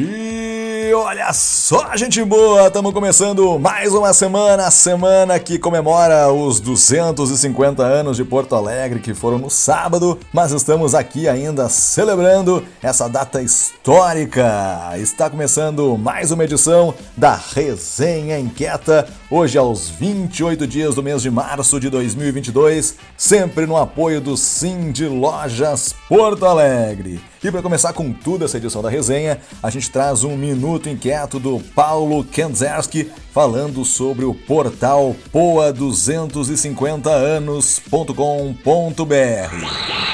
Mm. Olha só, gente boa! Estamos começando mais uma semana, a semana que comemora os 250 anos de Porto Alegre, que foram no sábado, mas estamos aqui ainda celebrando essa data histórica. Está começando mais uma edição da Resenha Inquieta, hoje aos 28 dias do mês de março de 2022, sempre no apoio do Sim de Lojas Porto Alegre. E para começar com tudo essa edição da resenha, a gente traz um minuto inquieto do Paulo Kenzerski falando sobre o portal poa250anos.com.br.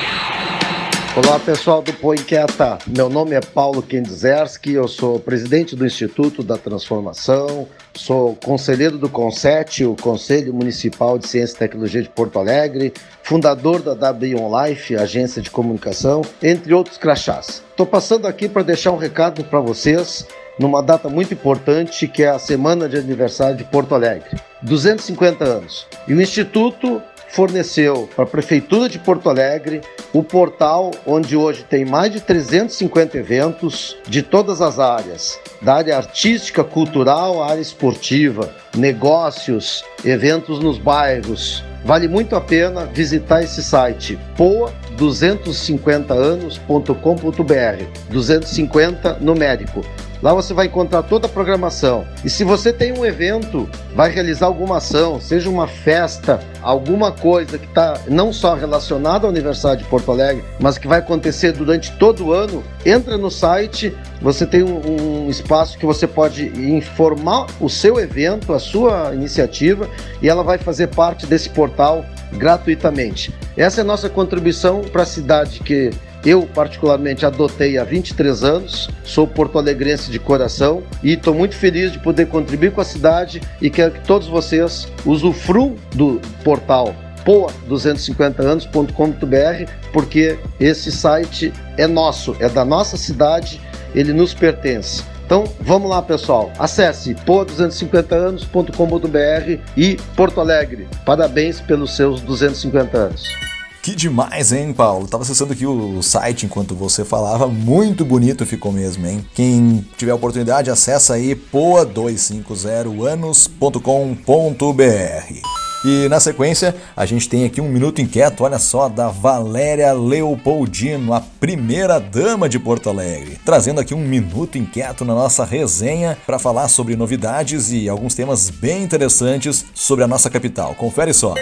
Olá pessoal do Põe Inquieta, meu nome é Paulo Kendzerski, eu sou presidente do Instituto da Transformação, sou conselheiro do CONSET, o Conselho Municipal de Ciência e Tecnologia de Porto Alegre, fundador da WON Life, agência de comunicação, entre outros crachás. Estou passando aqui para deixar um recado para vocês numa data muito importante que é a semana de aniversário de Porto Alegre. 250 anos. E o Instituto forneceu para a Prefeitura de Porto Alegre o portal onde hoje tem mais de 350 eventos de todas as áreas, da área artística, cultural, área esportiva, negócios, eventos nos bairros. Vale muito a pena visitar esse site poa250anos.com.br 250 numérico Lá você vai encontrar toda a programação. E se você tem um evento, vai realizar alguma ação, seja uma festa, alguma coisa que está não só relacionada ao aniversário de Porto Alegre, mas que vai acontecer durante todo o ano, entra no site, você tem um, um espaço que você pode informar o seu evento, a sua iniciativa, e ela vai fazer parte desse portal gratuitamente. Essa é a nossa contribuição para a cidade que eu, particularmente, adotei há 23 anos, sou porto-alegrense de coração e estou muito feliz de poder contribuir com a cidade e quero que todos vocês usufruam do portal poa250anos.com.br, porque esse site é nosso, é da nossa cidade, ele nos pertence. Então vamos lá, pessoal. Acesse poa250anos.com.br e Porto Alegre. Parabéns pelos seus 250 anos. Que demais, hein, Paulo? Tava acessando aqui o site enquanto você falava, muito bonito ficou mesmo, hein? Quem tiver oportunidade, acessa aí poa250anos.com.br. E na sequência, a gente tem aqui um minuto inquieto, olha só, da Valéria Leopoldino, a primeira dama de Porto Alegre, trazendo aqui um minuto inquieto na nossa resenha para falar sobre novidades e alguns temas bem interessantes sobre a nossa capital. Confere só.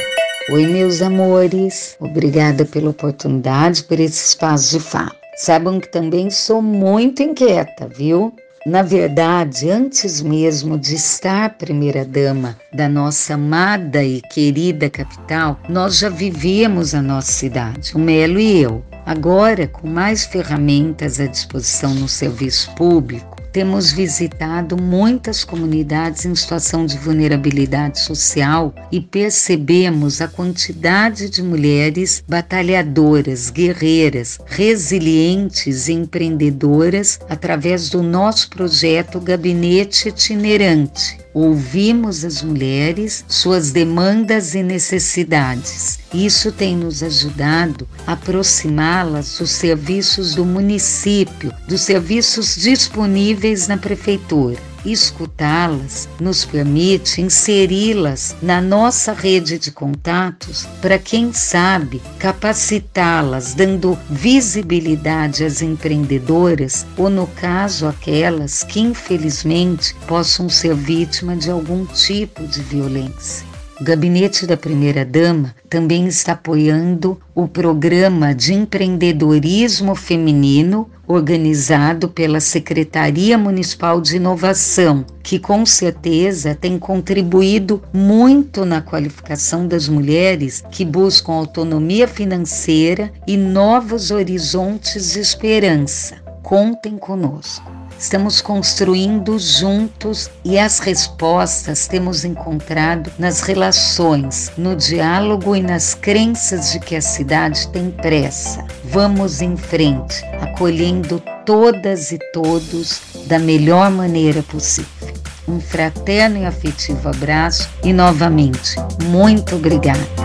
Oi, meus amores. Obrigada pela oportunidade, por esse espaço de fala. Saibam que também sou muito inquieta, viu? Na verdade, antes mesmo de estar primeira-dama da nossa amada e querida capital, nós já vivíamos a nossa cidade, o Melo e eu. Agora, com mais ferramentas à disposição no serviço público, temos visitado muitas comunidades em situação de vulnerabilidade social e percebemos a quantidade de mulheres batalhadoras, guerreiras, resilientes e empreendedoras através do nosso projeto Gabinete Itinerante Ouvimos as mulheres, suas demandas e necessidades. Isso tem nos ajudado a aproximá-las dos serviços do município, dos serviços disponíveis na prefeitura escutá-las nos permite inseri-las na nossa rede de contatos para, quem sabe, capacitá-las, dando visibilidade às empreendedoras ou, no caso, aquelas que infelizmente possam ser vítima de algum tipo de violência. O Gabinete da Primeira Dama também está apoiando o programa de empreendedorismo feminino organizado pela Secretaria Municipal de Inovação, que com certeza tem contribuído muito na qualificação das mulheres que buscam autonomia financeira e novos horizontes de esperança. Contem conosco. Estamos construindo juntos e as respostas temos encontrado nas relações, no diálogo e nas crenças de que a cidade tem pressa. Vamos em frente, acolhendo todas e todos da melhor maneira possível. Um fraterno e afetivo abraço e novamente, muito obrigada.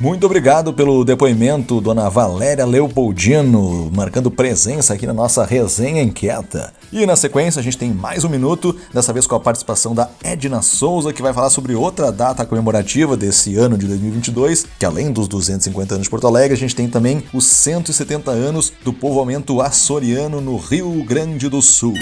Muito obrigado pelo depoimento, dona Valéria Leopoldino, marcando presença aqui na nossa resenha inquieta. E na sequência a gente tem mais um minuto, dessa vez com a participação da Edna Souza, que vai falar sobre outra data comemorativa desse ano de 2022, que além dos 250 anos de Porto Alegre, a gente tem também os 170 anos do povoamento açoriano no Rio Grande do Sul.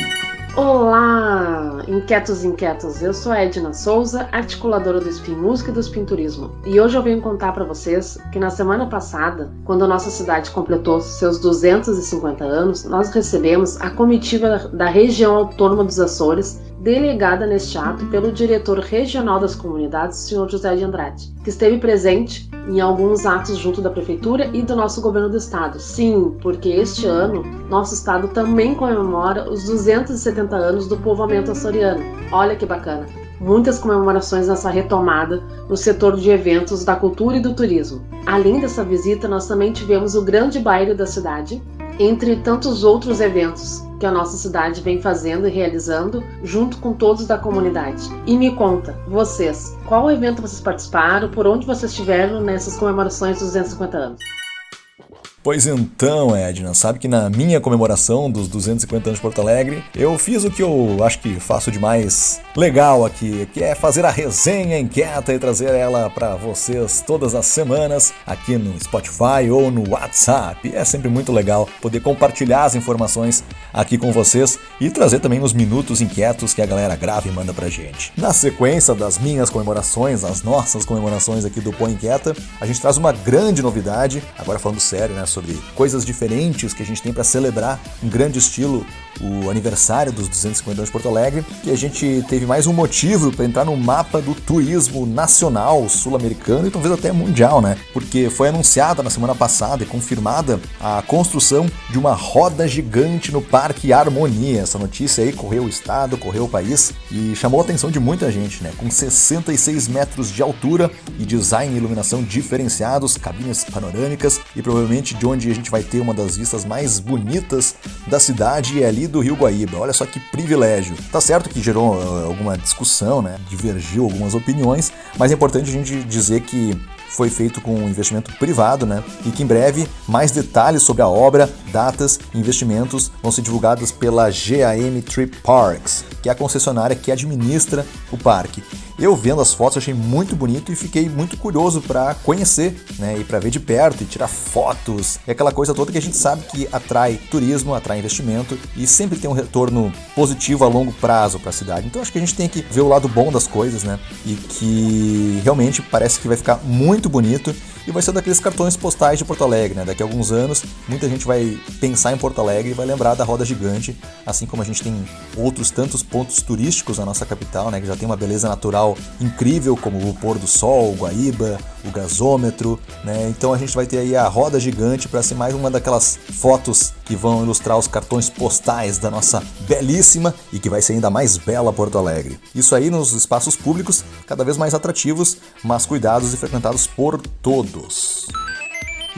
Olá, inquietos inquietos. Eu sou a Edna Souza, articuladora do Spin Música e do Spin Turismo. E hoje eu venho contar para vocês que na semana passada, quando a nossa cidade completou seus 250 anos, nós recebemos a comitiva da região autônoma dos Açores delegada neste ato pelo diretor regional das comunidades, Sr. José de Andrade, que esteve presente em alguns atos junto da prefeitura e do nosso governo do estado. Sim, porque este ano nosso estado também comemora os 270 anos do povoamento açoriano. Olha que bacana! Muitas comemorações nessa retomada no setor de eventos da cultura e do turismo. Além dessa visita, nós também tivemos o grande baile da cidade, entre tantos outros eventos que a nossa cidade vem fazendo e realizando junto com todos da comunidade. E me conta, vocês, qual evento vocês participaram, por onde vocês estiveram nessas comemorações dos 250 anos? Pois então, Edna, sabe que na minha comemoração dos 250 anos de Porto Alegre, eu fiz o que eu acho que faço de mais legal aqui, que é fazer a resenha inquieta e trazer ela para vocês todas as semanas aqui no Spotify ou no WhatsApp. É sempre muito legal poder compartilhar as informações aqui com vocês e trazer também os minutos inquietos que a galera grava e manda pra gente. Na sequência das minhas comemorações, as nossas comemorações aqui do Põe Inquieta, a gente traz uma grande novidade, agora falando sério, né, sobre coisas diferentes que a gente tem para celebrar em grande estilo o aniversário dos 250 anos de Porto Alegre, e a gente teve mais um motivo para entrar no mapa do turismo nacional sul-americano e talvez até mundial, né? Porque foi anunciada na semana passada e confirmada a construção de uma roda gigante no Parque Harmonia. Essa notícia aí correu o estado, correu o país e chamou a atenção de muita gente, né? Com 66 metros de altura e design e iluminação diferenciados, cabines panorâmicas e provavelmente de onde a gente vai ter uma das vistas mais bonitas da cidade é ali do Rio Guaíba. Olha só que privilégio. Tá certo que gerou uh, alguma discussão, né? Divergiu algumas opiniões, mas é importante a gente dizer que foi feito com investimento privado, né? E que em breve mais detalhes sobre a obra, datas e investimentos vão ser divulgados pela GAM Trip Parks, que é a concessionária que administra o parque. Eu vendo as fotos achei muito bonito e fiquei muito curioso para conhecer, né, e para ver de perto e tirar fotos. É aquela coisa toda que a gente sabe que atrai turismo, atrai investimento e sempre tem um retorno positivo a longo prazo para a cidade. Então acho que a gente tem que ver o lado bom das coisas, né? E que realmente parece que vai ficar muito bonito e vai ser daqueles cartões postais de Porto Alegre, né? Daqui a alguns anos, muita gente vai pensar em Porto Alegre e vai lembrar da roda gigante, assim como a gente tem outros tantos pontos turísticos na nossa capital, né? Que já tem uma beleza natural incrível, como o pôr do sol, o Guaíba, o gasômetro, né? Então a gente vai ter aí a roda gigante para ser mais uma daquelas fotos que vão ilustrar os cartões postais da nossa belíssima e que vai ser ainda mais bela Porto Alegre. Isso aí nos espaços públicos cada vez mais atrativos, mas cuidados e frequentados por todos.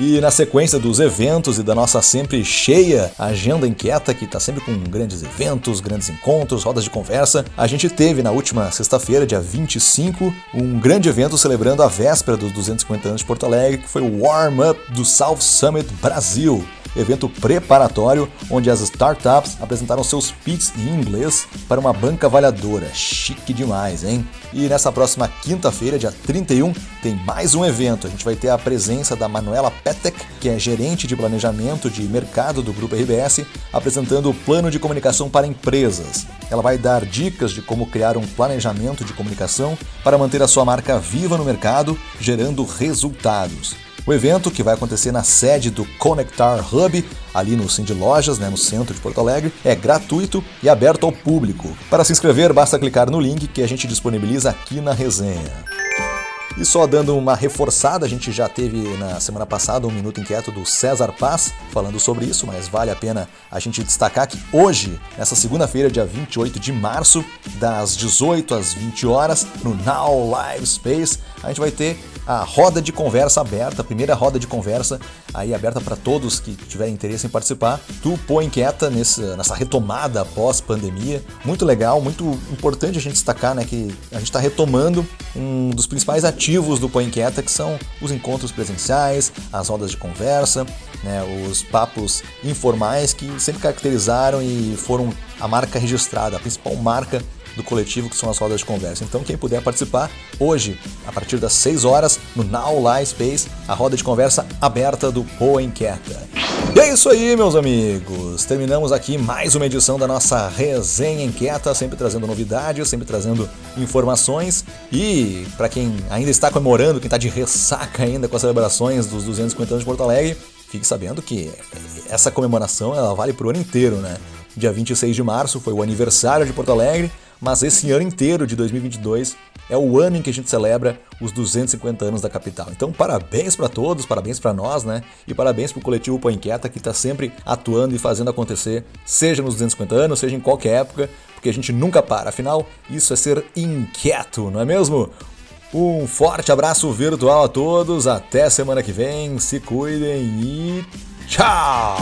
E na sequência dos eventos e da nossa sempre cheia agenda inquieta, que está sempre com grandes eventos, grandes encontros, rodas de conversa, a gente teve na última sexta-feira, dia 25, um grande evento celebrando a véspera dos 250 anos de Porto Alegre, que foi o Warm Up do South Summit Brasil evento preparatório onde as startups apresentaram seus pitches em inglês para uma banca avaliadora. Chique demais, hein? E nessa próxima quinta-feira, dia 31, tem mais um evento. A gente vai ter a presença da Manuela Petek, que é gerente de planejamento de mercado do Grupo RBS, apresentando o plano de comunicação para empresas. Ela vai dar dicas de como criar um planejamento de comunicação para manter a sua marca viva no mercado, gerando resultados. O evento, que vai acontecer na sede do Conectar Hub, ali no Cindy Lojas, né, no centro de Porto Alegre, é gratuito e aberto ao público. Para se inscrever, basta clicar no link que a gente disponibiliza aqui na resenha. E só dando uma reforçada, a gente já teve na semana passada um minuto inquieto do César Paz falando sobre isso, mas vale a pena a gente destacar que hoje, nessa segunda-feira, dia 28 de março, das 18 às 20 horas, no Now Live Space, a gente vai ter a roda de conversa aberta, a primeira roda de conversa aí aberta para todos que tiverem interesse em participar. Tu põe inquieta nessa retomada pós-pandemia. Muito legal, muito importante a gente destacar né, que a gente está retomando um dos principais ativos atrativos do Põe Inquieta, que são os encontros presenciais, as rodas de conversa, né, os papos informais que sempre caracterizaram e foram a marca registrada, a principal marca do coletivo, que são as rodas de conversa. Então, quem puder participar, hoje, a partir das 6 horas, no Now Live Space, a roda de conversa aberta do Poa Inquieta. E é isso aí, meus amigos. Terminamos aqui mais uma edição da nossa resenha inquieta, sempre trazendo novidades, sempre trazendo informações. E para quem ainda está comemorando, quem está de ressaca ainda com as celebrações dos 250 anos de Porto Alegre, fique sabendo que essa comemoração ela vale para o ano inteiro, né? Dia 26 de março foi o aniversário de Porto Alegre mas esse ano inteiro de 2022 é o ano em que a gente celebra os 250 anos da capital. Então, parabéns para todos, parabéns para nós, né? E parabéns para o coletivo Põe Inquieta que está sempre atuando e fazendo acontecer, seja nos 250 anos, seja em qualquer época, porque a gente nunca para. Afinal, isso é ser inquieto, não é mesmo? Um forte abraço virtual a todos, até semana que vem, se cuidem e tchau!